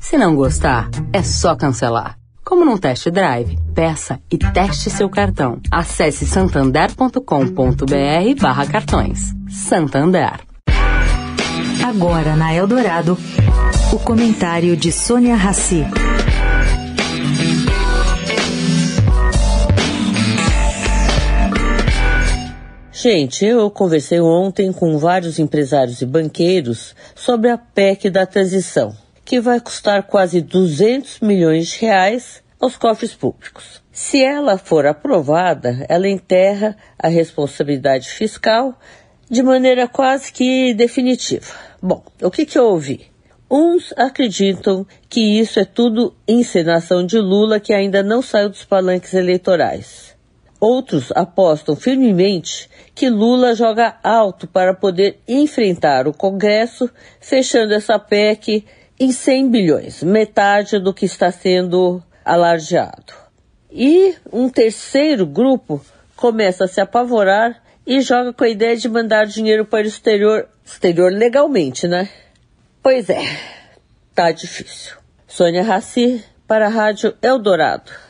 Se não gostar, é só cancelar. Como num test drive, peça e teste seu cartão. Acesse santander.com.br barra cartões. Santander. Agora na Eldorado, o comentário de Sônia Rassi. Gente, eu conversei ontem com vários empresários e banqueiros sobre a PEC da transição, que vai custar quase 200 milhões de reais aos cofres públicos. Se ela for aprovada, ela enterra a responsabilidade fiscal de maneira quase que definitiva. Bom, o que, que eu ouvi? Uns acreditam que isso é tudo encenação de Lula que ainda não saiu dos palanques eleitorais. Outros apostam firmemente que Lula joga alto para poder enfrentar o Congresso, fechando essa PEC em 100 bilhões, metade do que está sendo alardeado. E um terceiro grupo começa a se apavorar e joga com a ideia de mandar dinheiro para o exterior, exterior legalmente, né? Pois é, tá difícil. Sônia Raci para a Rádio Eldorado.